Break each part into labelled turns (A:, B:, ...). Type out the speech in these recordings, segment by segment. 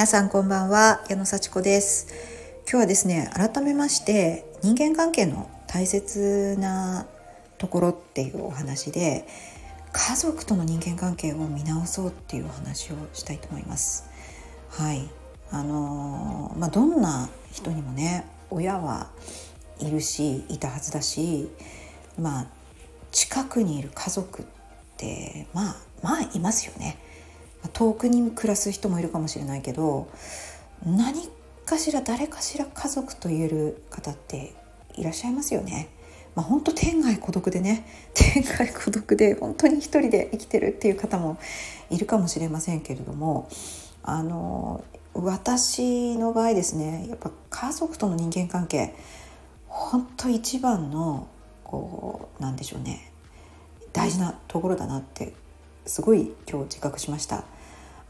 A: 皆さんこんばんは矢野幸子です。今日はですね改めまして人間関係の大切なところっていうお話で家族との人間関係を見直そうっていうお話をしたいと思います。はい。あのまあ、どんな人にもね親はいるしいたはずだしまあ近くにいる家族ってまあまあいますよね。遠くに暮らす人もいるかもしれないけど何かしら誰かしら家族と言える方っていらっしゃいますよね。まあ、本当天涯孤独でね 天涯孤独で本当に一人で生きてるっていう方もいるかもしれませんけれどもあの私の場合ですねやっぱ家族との人間関係本当一番のこうなんでしょうね大事なところだなってすごい今日自覚しました。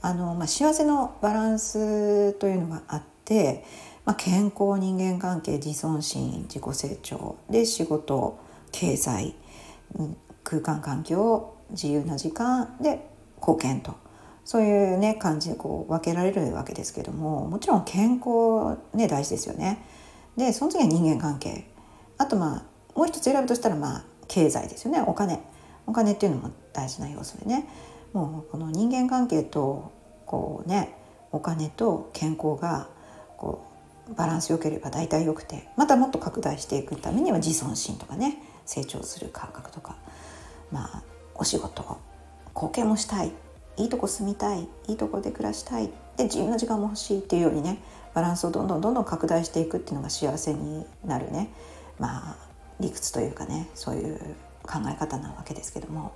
A: あのまあ、幸せのバランスというのがあって、まあ、健康人間関係自尊心自己成長で仕事経済空間環境自由な時間で貢献とそういうね感じでこう分けられるわけですけどももちろん健康ね大事ですよね。でその次は人間関係あとまあもう一つ選ぶとしたらまあ経済ですよねお金お金っていうのも大事な要素でね。もうこの人間関係とこうねお金と健康がこうバランス良ければ大体良くてまたもっと拡大していくためには自尊心とかね成長する感覚とかまあお仕事貢献もしたいいいとこ住みたいいいとこで暮らしたいで自分の時間も欲しいっていうようにねバランスをどんどんどんどん拡大していくっていうのが幸せになるねまあ理屈というかねそういう考え方なわけですけども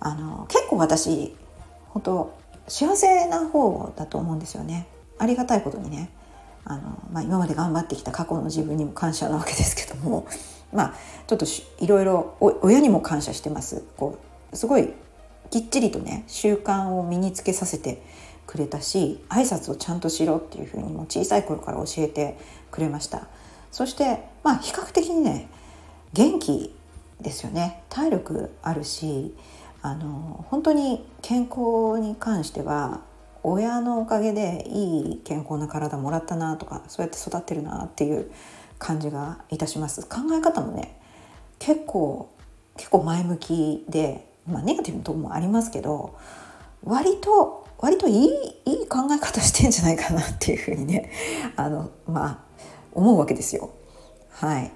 A: あの結構私本当幸せな方だと思うんですよね。ありがたいことにね。あの、まあ、今まで頑張ってきた過去の自分にも感謝なわけですけども。まあちょっといろいろ親にも感謝してます。こうすごいきっちりとね習慣を身につけさせてくれたし挨拶をちゃんとしろっていうふうにも小さい頃から教えてくれました。そしてまあ比較的にね元気ですよね。体力あるしあの本当に健康に関しては親のおかげでいい健康な体もらったなとかそうやって育ってるなっていう感じがいたします考え方もね結構結構前向きで、まあ、ネガティブなとこもありますけど割と割といいいい考え方してんじゃないかなっていうふうにねあのまあ思うわけですよ。はい、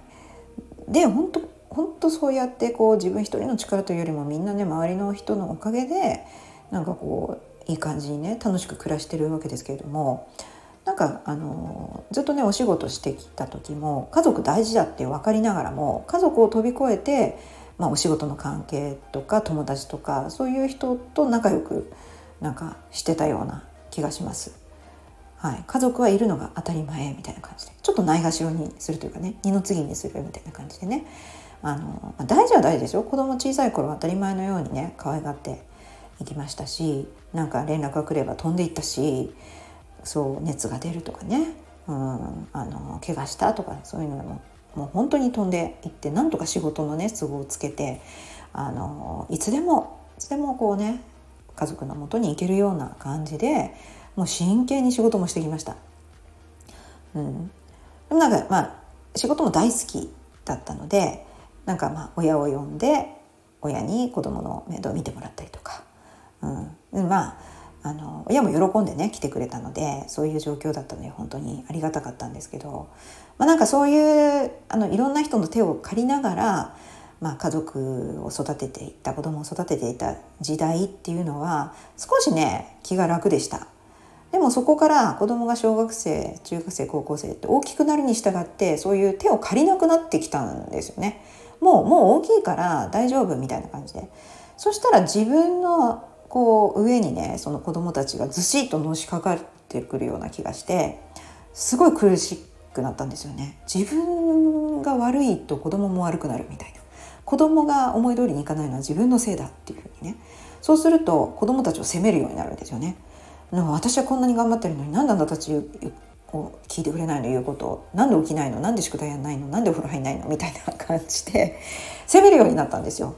A: で本当本当そうやってこう自分一人の力というよりもみんなね周りの人のおかげでなんかこういい感じにね楽しく暮らしてるわけですけれどもなんかあのずっとねお仕事してきた時も家族大事だって分かりながらも家族を飛び越えて、まあ、お仕事の関係とか友達とかそういう人と仲良くなんかしてたような気がします。はい、家族はいるのが当たり前みたいな感じでちょっとないがしろにするというかね二の次にするみたいな感じでねあの大事は大事ですよ子供小さい頃は当たり前のようにね可愛がっていきましたしなんか連絡が来れば飛んでいったしそう熱が出るとかね、うん、あの怪我したとかそういうのももう本当に飛んでいってなんとか仕事のね都合をつけてあのいつでもいつでもこうね家族のもとに行けるような感じでもう真剣に仕事もしてきました。うん、なんかまあ仕事も大好きだったのでなんかまあ親を呼んで親に子供の面倒を見てもらったりとか、うん、まああの親も喜んでね来てくれたのでそういう状況だったので本当にありがたかったんですけど、まあ、なんかそういうあのいろんな人の手を借りながら、まあ、家族を育てていった子供を育てていた時代っていうのは少しね気が楽でした。でもそこから子供が小学生中学生高校生って大きくなるに従ってそういう手を借りなくなってきたんですよね。もうもう大きいから大丈夫みたいな感じでそしたら自分のこう上にねその子供たちがずしっとのしかかってくるような気がしてすごい苦しくなったんですよね。自分が悪いと子供も悪くなるみたいな子供が思い通りにいかないのは自分のせいだっていうふうにねそうすると子供たちを責めるようになるんですよね。私はこんなに頑張ってるのに何であんたたちを聞いてくれないの言うことなんで起きないの？なんで宿題やんないの？なんでお風呂入んないの？みたいな感じで 責めるようになったんですよ。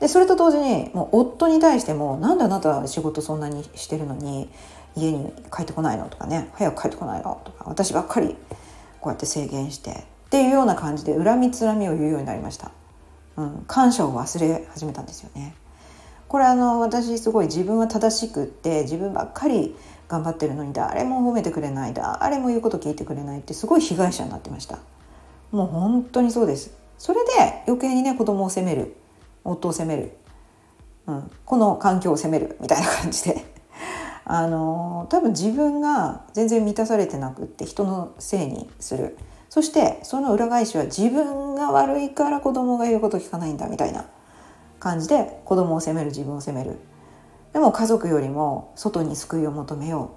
A: でそれと同時にもう夫に対しても「なんであなたは仕事そんなにしてるのに家に帰ってこないの？とかね早く帰ってこないの？とか私ばっかりこうやって制限してっていうような感じで恨みつらみを言うようになりました、うん、感謝を忘れ始めたんですよね。これあの私すごい自分は正しくって自分ばっかり頑張ってるのに誰も褒めてくれない誰も言うこと聞いてくれないってすごい被害者になってました。もう本当にそうです。それで余計にね子供を責める。夫を責める、うん、この環境を責める。みたいな感じで。あの多分自分が全然満たされてなくって人のせいにする。そしてその裏返しは自分が悪いから子供が言うこと聞かないんだみたいな。感じで子供を責める自分を責める。でも家族よりも外に救いを求めよ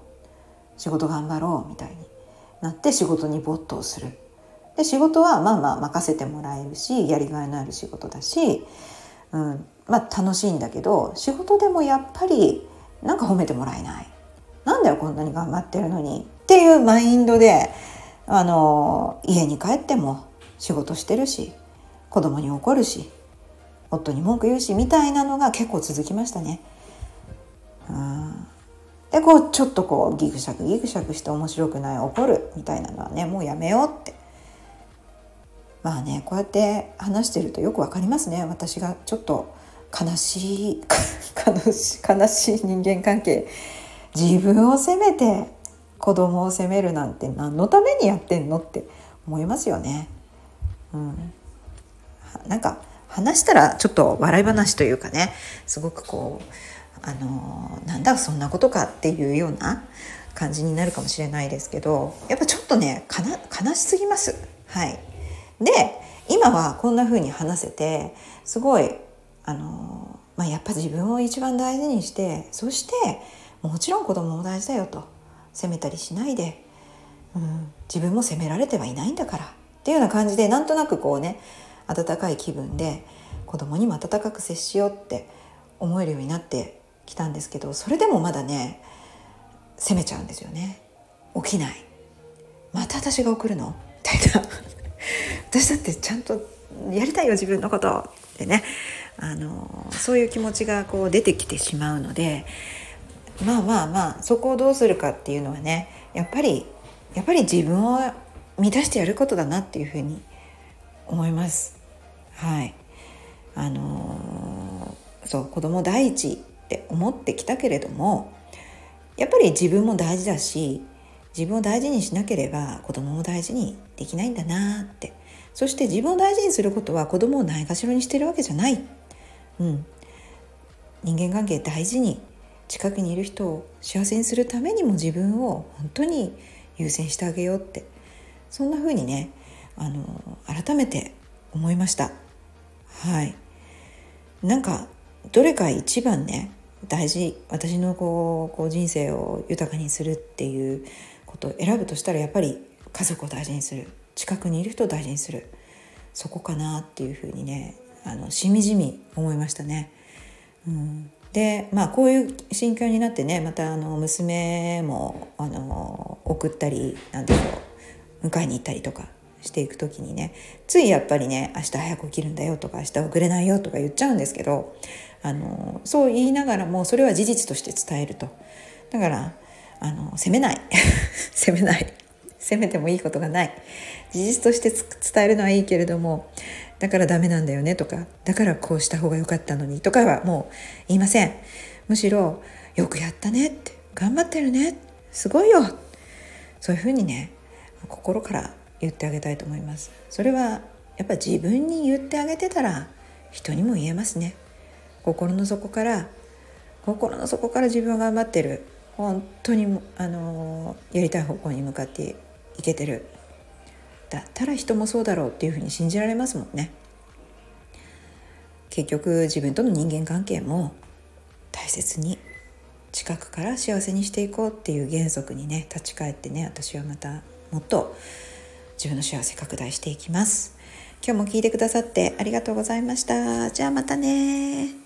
A: う。仕事頑張ろうみたいになって仕事に没頭する。で仕事はまあまあ任せてもらえるしやりがいのある仕事だし、うん、まあ楽しいんだけど仕事でもやっぱりなんか褒めてもらえない。なんだよこんなに頑張ってるのに。っていうマインドであの家に帰っても仕事してるし子供に怒るし夫に文句言うしみたいなのが結構続きましたね。でこうちょっとこうギクシャクギクシャクして面白くない怒るみたいなのはねもうやめようって。まあねこうやって話してるとよくわかりますね。私がちょっと悲しい 悲しい悲しい人間関係。自分を責めて子供を責めるなんて何のためにやってんのって思いますよね。うん、なんか話したらちょっと笑い話というかねすごくこうあのなんだそんなことかっていうような感じになるかもしれないですけどやっぱちょっとね悲しすぎます。はい、で今はこんな風に話せてすごいあの、まあ、やっぱ自分を一番大事にしてそしてもちろん子供も大事だよと。責めたりしないで、うん、自分も責められてはいないんだから。っていうような感じでなんとなくこうね温かい気分で子供にも温かく接しようって思えるようになってきたんですけどそれでもまだね責めちゃうんですよね。起きない。また私が送るの？みたいな。私だってちゃんとやりたいよ自分のことってね。あのそういう気持ちがこう出てきてしまうのでまあまあまあそこをどうするかっていうのはねやっぱりやっぱり自分を満たしてやることだなっていうふうに思います。はい。あのそう子供第一って思ってきたけれどもやっぱり自分も大事だし自分を大事にしなければ子供も大事にできないんだなって。そして自分を大事にすることは子供をないがしろにしてるわけじゃない、うん、人間関係大事に近くにいる人を幸せにするためにも自分を本当に優先してあげようって。そんな風にねあの改めて思いました。はい。なんかどれか一番ね大事私のこうこう人生を豊かにするっていうことを選ぶとしたらやっぱり家族を大事にする。近くにいる人を大事にする。そこかなっていうふうにねあのしみじみ思いましたね。うん、でまあこういう心境になってねまたあの娘もあの送ったりなんでしょう迎えに行ったりとかしていく時にねついやっぱりね明日早く起きるんだよとか明日遅れないよとか言っちゃうんですけどあのそう言いながらもそれは事実として伝えると。だからあの責めない。責めない。責めてもいいことがない。事実として伝えるのはいいけれどもだからダメなんだよねとかだからこうした方が良かったのにとかはもう言いません。むしろよくやったねって。頑張ってるねすごいよ。そういうふうにね心から言ってあげたいと思います。それはやっぱ自分に言ってあげてたら人にも言えますね。心の底から心の底から自分は頑張ってる本当にあのやりたい方向に向かっていけてる。だったら人もそうだろうっていうふうに信じられますもんね。結局自分との人間関係も大切に近くから幸せにしていこうっていう原則にね立ち返ってね私はまたもっと自分の幸せ拡大していきます。今日も聞いてくださってありがとうございました。じゃあまたね